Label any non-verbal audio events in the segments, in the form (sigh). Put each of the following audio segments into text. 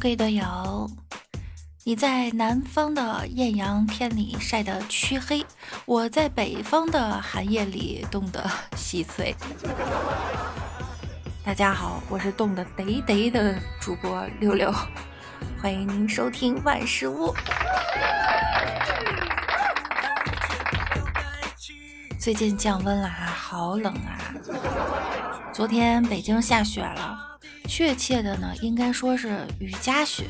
各位队友，你在南方的艳阳天里晒得黢黑，我在北方的寒夜里冻得稀碎。大家好，我是冻得得得的主播六六，欢迎您收听万事屋。最近降温了啊，好冷啊！昨天北京下雪了。确切的呢，应该说是雨夹雪。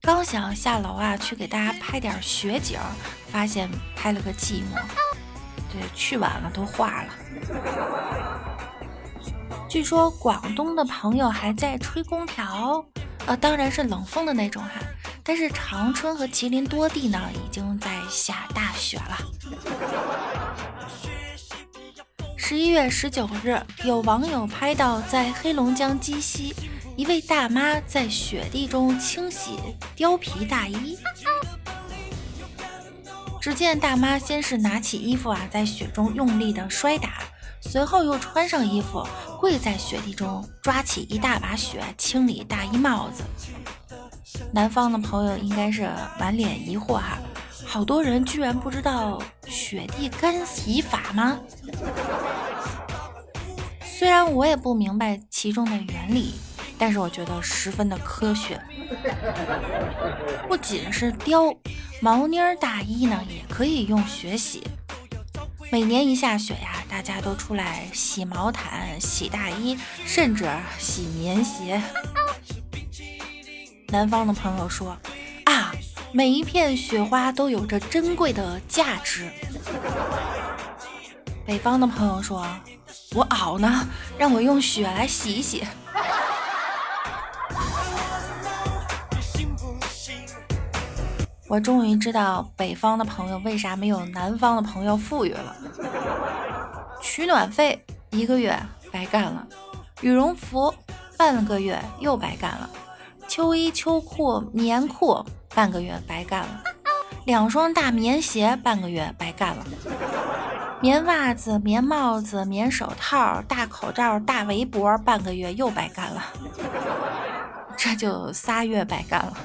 刚想下楼啊，去给大家拍点雪景，发现拍了个寂寞。对，去晚了都化了。据说广东的朋友还在吹空调，呃，当然是冷风的那种哈。但是长春和吉林多地呢，已经在下大雪了。十一月十九日，有网友拍到在黑龙江鸡西，一位大妈在雪地中清洗貂皮大衣。只见大妈先是拿起衣服啊，在雪中用力的摔打，随后又穿上衣服，跪在雪地中抓起一大把雪清理大衣帽子。南方的朋友应该是满脸疑惑哈。好多人居然不知道雪地干洗法吗？虽然我也不明白其中的原理，但是我觉得十分的科学。不仅是貂毛呢大衣呢，也可以用雪洗。每年一下雪呀，大家都出来洗毛毯、洗大衣，甚至洗棉鞋。南方的朋友说。啊每一片雪花都有着珍贵的价值。北方的朋友说：“我袄呢，让我用雪来洗一洗。”我终于知道北方的朋友为啥没有南方的朋友富裕了。取暖费一个月白干了，羽绒服半个月又白干了，秋衣秋裤棉裤。半个月白干了，两双大棉鞋半个月白干了，棉袜子、棉帽子、棉手套、大口罩、大围脖半个月又白干了，这就仨月白干了。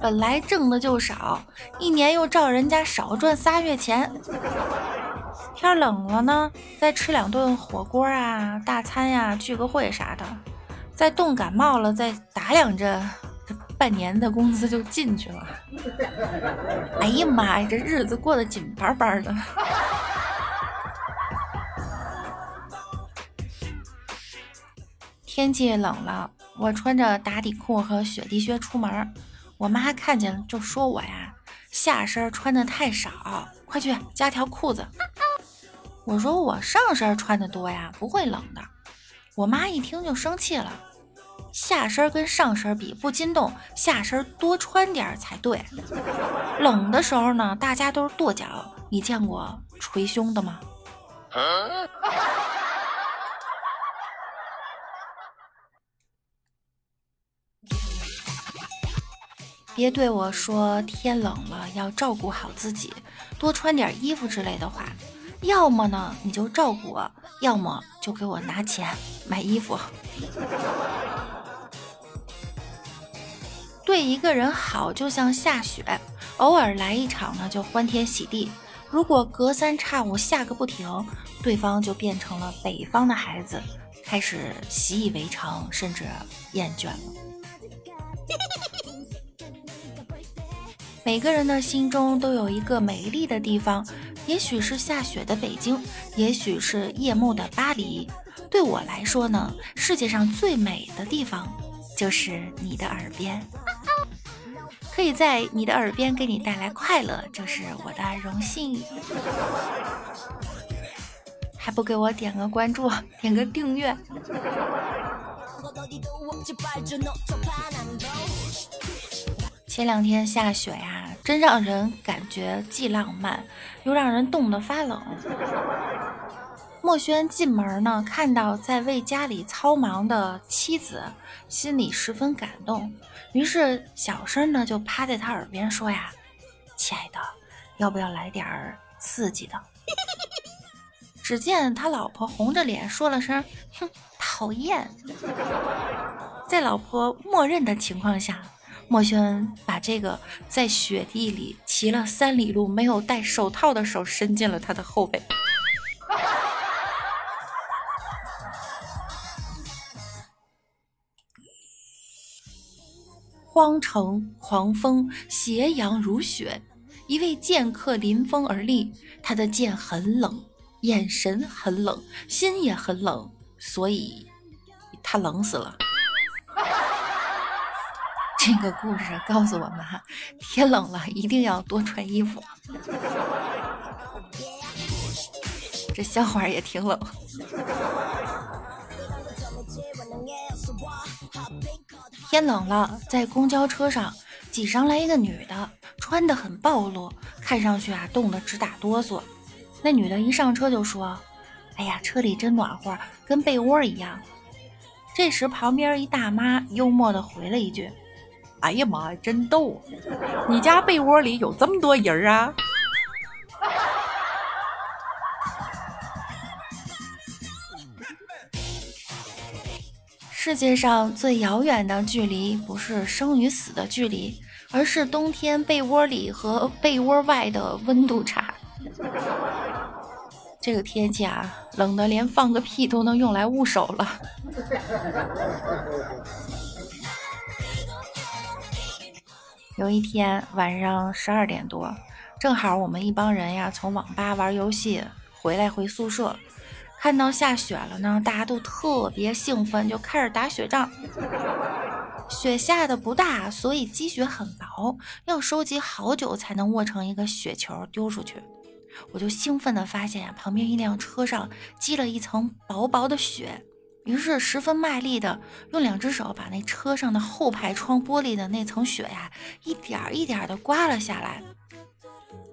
本来挣的就少，一年又照人家少赚仨月钱。天冷了呢，再吃两顿火锅啊、大餐呀、聚个会啥的，再冻感冒了再打两针。半年的工资就进去了，哎呀妈呀，这日子过得紧巴巴的。天气冷了，我穿着打底裤和雪地靴出门，我妈看见就说我呀，下身穿的太少，快去加条裤子。我说我上身穿的多呀，不会冷的。我妈一听就生气了。下身跟上身比不禁动，下身多穿点才对。冷的时候呢，大家都是跺脚，你见过捶胸的吗？(laughs) 别对我说天冷了要照顾好自己，多穿点衣服之类的话。要么呢你就照顾我，要么就给我拿钱买衣服。对一个人好就像下雪，偶尔来一场呢就欢天喜地；如果隔三差五下个不停，对方就变成了北方的孩子，开始习以为常，甚至厌倦了。每个人的心中都有一个美丽的地方，也许是下雪的北京，也许是夜幕的巴黎。对我来说呢，世界上最美的地方就是你的耳边。可以在你的耳边给你带来快乐，就是我的荣幸。还不给我点个关注，点个订阅。前两天下雪呀，真让人感觉既浪漫，又让人冻得发冷。墨轩进门呢，看到在为家里操忙的妻子，心里十分感动，于是小声呢就趴在他耳边说呀：“亲爱的，要不要来点儿刺激的？” (laughs) 只见他老婆红着脸说了声：“哼，讨厌。”在老婆默认的情况下，墨轩把这个在雪地里骑了三里路没有戴手套的手伸进了他的后背。荒城狂风，斜阳如雪，一位剑客临风而立，他的剑很冷。眼神很冷，心也很冷，所以他冷死了。(laughs) 这个故事告诉我们哈，天冷了一定要多穿衣服。(laughs) 这笑话也挺冷。天冷了，在公交车上挤上来一个女的，穿的很暴露，看上去啊冻得直打哆嗦。那女的一上车就说：“哎呀，车里真暖和，跟被窝一样。”这时旁边一大妈幽默的回了一句：“哎呀妈呀，真逗！你家被窝里有这么多人啊？”世界上最遥远的距离，不是生与死的距离，而是冬天被窝里和被窝外的温度差。这个天气啊，冷的连放个屁都能用来捂手了。有一天晚上十二点多，正好我们一帮人呀从网吧玩游戏回来回宿舍，看到下雪了呢，大家都特别兴奋，就开始打雪仗。雪下的不大，所以积雪很薄，要收集好久才能握成一个雪球丢出去。我就兴奋地发现呀，旁边一辆车上积了一层薄薄的雪，于是十分卖力地用两只手把那车上的后排窗玻璃的那层雪呀，一点一点地刮了下来，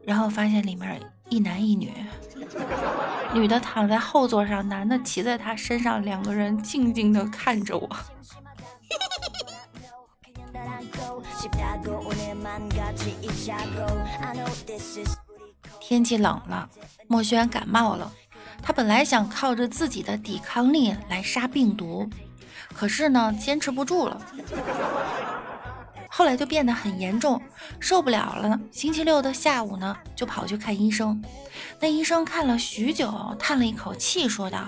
然后发现里面一男一女，女的躺在后座上，男的骑在她身上，两个人静静地看着我。(laughs) 天气冷了，墨轩感冒了。他本来想靠着自己的抵抗力来杀病毒，可是呢，坚持不住了。后来就变得很严重，受不了了。星期六的下午呢，就跑去看医生。那医生看了许久，叹了一口气，说道：“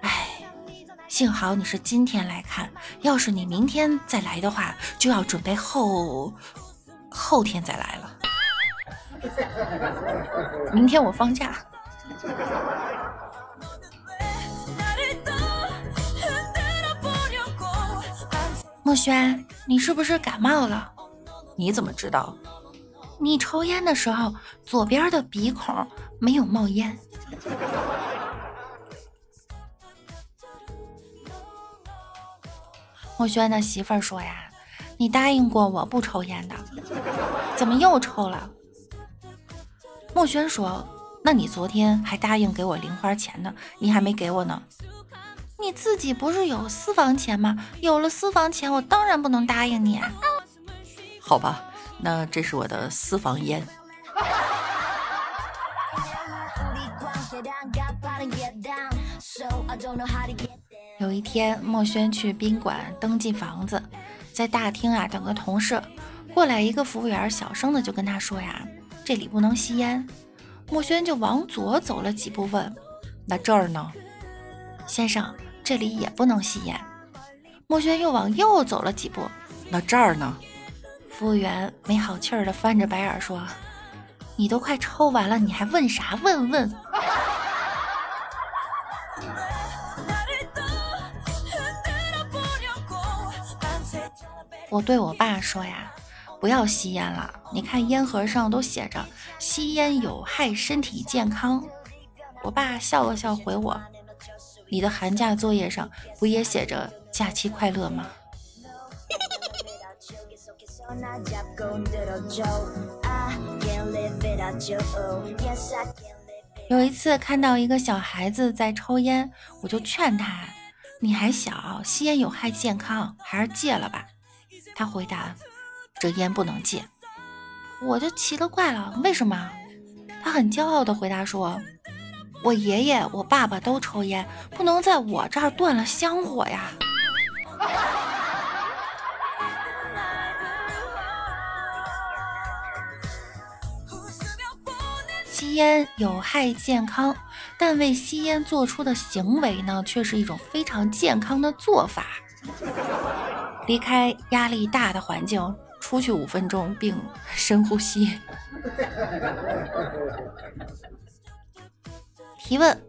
哎，幸好你是今天来看，要是你明天再来的话，就要准备后后天再来了。”明天我放假。墨轩，你是不是感冒了？你怎么知道？你抽烟的时候，左边的鼻孔没有冒烟。(laughs) 墨轩的媳妇儿说呀：“你答应过我不抽烟的，怎么又抽了？”墨轩说：“那你昨天还答应给我零花钱呢，你还没给我呢。你自己不是有私房钱吗？有了私房钱，我当然不能答应你。好吧，那这是我的私房烟。”有一天，墨轩去宾馆登记房子，在大厅啊等个同事，过来一个服务员，小声的就跟他说呀。这里不能吸烟，墨轩就往左走了几步，问：“那这儿呢？”先生，这里也不能吸烟。墨轩又往右走了几步，那这儿呢？服务员没好气儿的翻着白眼说：“你都快抽完了，你还问啥问问？”我对我爸说呀。不要吸烟了。你看烟盒上都写着吸烟有害身体健康。我爸笑了笑回我：“你的寒假作业上不也写着假期快乐吗？”有一次看到一个小孩子在抽烟，我就劝他：“你还小，吸烟有害健康，还是戒了吧。”他回答：“这烟不能戒。”我就奇了怪了，为什么？他很骄傲地回答说：“我爷爷、我爸爸都抽烟，不能在我这儿断了香火呀。”吸烟有害健康，但为吸烟做出的行为呢，却是一种非常健康的做法。离开压力大的环境，出去五分钟，并深呼吸。提问。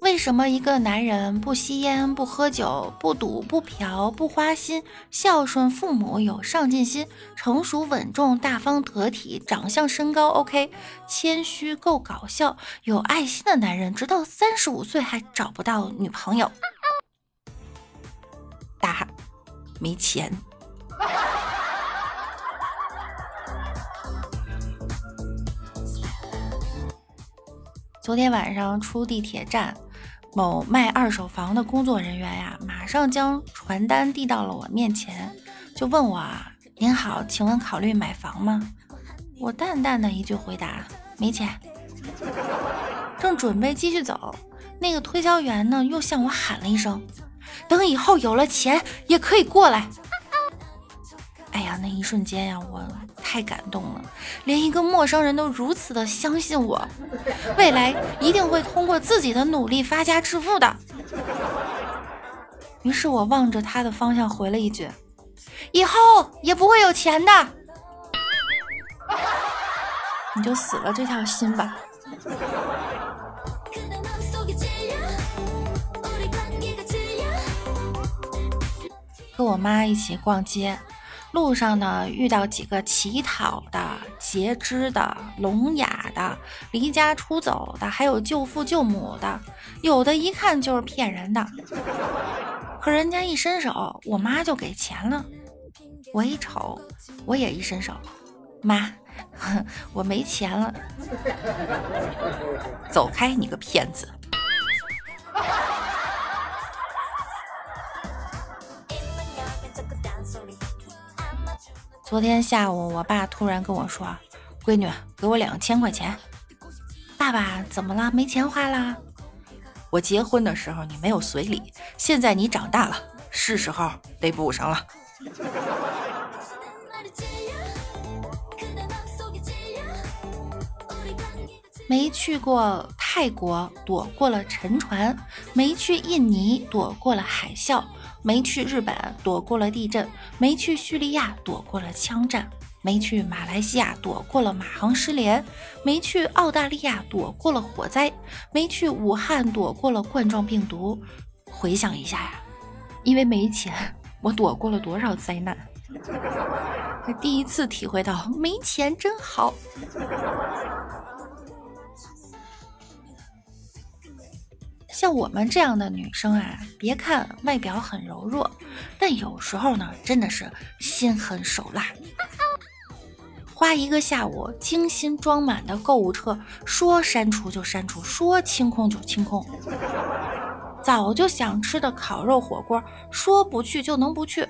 为什么一个男人不吸烟、不喝酒、不赌、不嫖、不花心、孝顺父母、有上进心、成熟稳重、大方得体、长相身高 OK、谦虚够搞笑、有爱心的男人，直到三十五岁还找不到女朋友？答：没钱。昨天晚上出地铁站。某卖二手房的工作人员呀，马上将传单递到了我面前，就问我啊：“您好，请问考虑买房吗？”我淡淡的一句回答：“没钱。”正准备继续走，那个推销员呢，又向我喊了一声：“等以后有了钱，也可以过来。”一瞬间呀，我太感动了，连一个陌生人都如此的相信我，未来一定会通过自己的努力发家致富的。于是我望着他的方向回了一句：“以后也不会有钱的。”你就死了这条心吧。跟我妈一起逛街。路上呢，遇到几个乞讨的、截肢的、聋哑的、离家出走的，还有救父救母的，有的一看就是骗人的。(laughs) 可人家一伸手，我妈就给钱了。我一瞅，我也一伸手，妈，(laughs) 我没钱了。(laughs) 走开，你个骗子！昨天下午，我爸突然跟我说：“闺女，给我两千块钱。”爸爸怎么了？没钱花啦？我结婚的时候你没有随礼，现在你长大了，是时候得补上了。没去过泰国，躲过了沉船；没去印尼，躲过了海啸。没去日本，躲过了地震；没去叙利亚，躲过了枪战；没去马来西亚，躲过了马航失联；没去澳大利亚，躲过了火灾；没去武汉，躲过了冠状病毒。回想一下呀，因为没钱，我躲过了多少灾难？(laughs) 第一次体会到没钱真好。像我们这样的女生啊，别看外表很柔弱，但有时候呢，真的是心狠手辣。花一个下午，精心装满的购物车，说删除就删除，说清空就清空。早就想吃的烤肉火锅，说不去就能不去。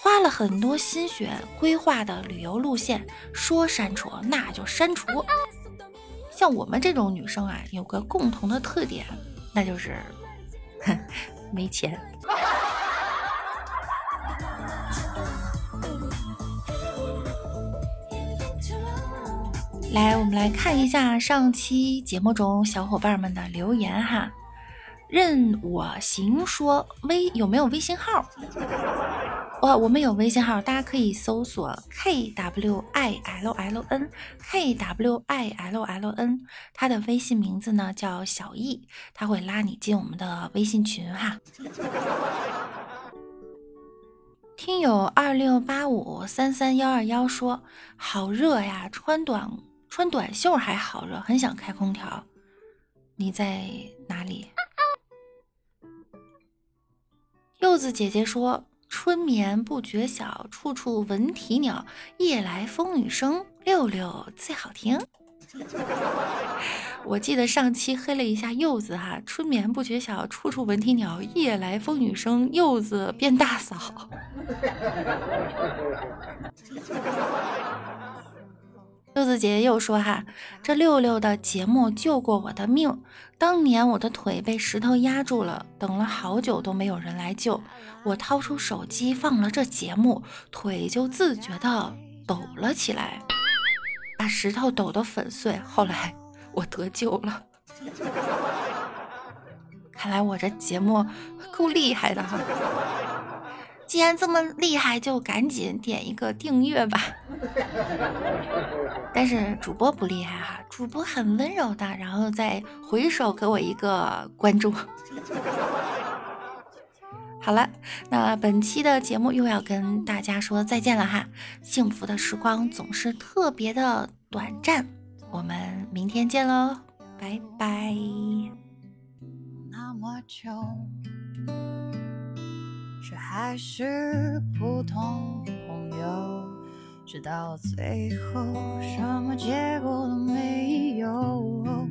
花了很多心血规划的旅游路线，说删除那就删除。像我们这种女生啊，有个共同的特点。那就是哼，没钱。来，我们来看一下上期节目中小伙伴们的留言哈。任我行说微有没有微信号？哇，我们有微信号，大家可以搜索 k w i l l n k w i l l n，他的微信名字呢叫小易，他会拉你进我们的微信群哈。听友二六八五三三幺二幺说：“好热呀，穿短穿短袖还好热，很想开空调。”你在哪里？柚子姐姐说：“春眠不觉晓，处处闻啼鸟。夜来风雨声，六六最好听。(laughs) ”我记得上期黑了一下柚子哈，春眠不觉晓，处处闻啼鸟，夜来风雨声，柚子变大嫂。(laughs) 柚子姐姐又说哈，这六六的节目救过我的命。当年我的腿被石头压住了，等了好久都没有人来救，我掏出手机放了这节目，腿就自觉的抖了起来。把石头抖得粉碎，后来 (laughs) 我得救了。(laughs) 看来我这节目 (laughs) 够厉害的哈！既然这么厉害，就赶紧点一个订阅吧。(laughs) 但是主播不厉害哈，主播很温柔的，然后再回首给我一个关注。(laughs) 好了，那本期的节目又要跟大家说再见了哈。幸福的时光总是特别的短暂，我们明天见喽，拜拜。那么久，却还是普通朋友，直到最后什么结果都没有。